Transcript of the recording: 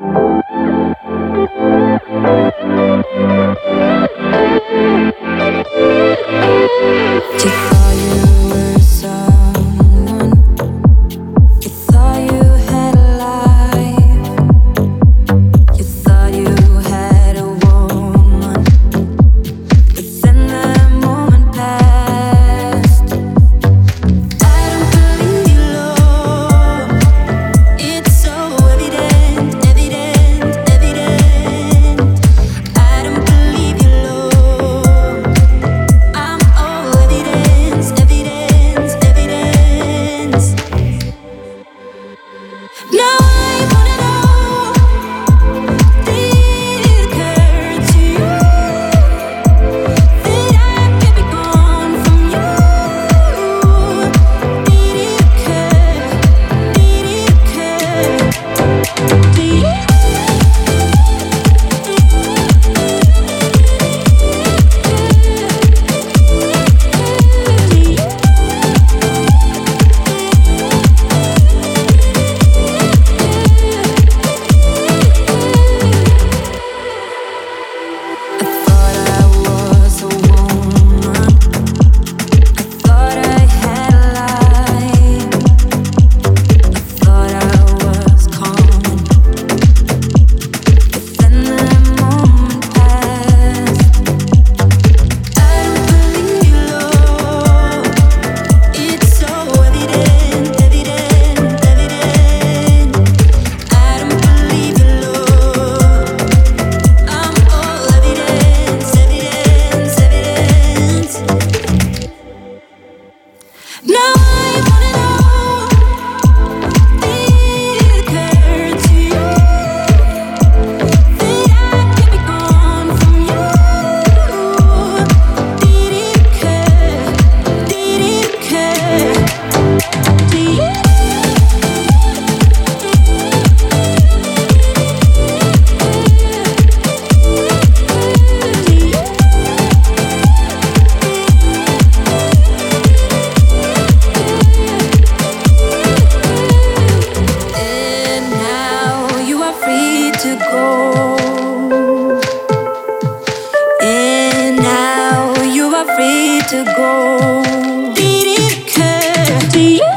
Thank you. free to go. Did it occur to you?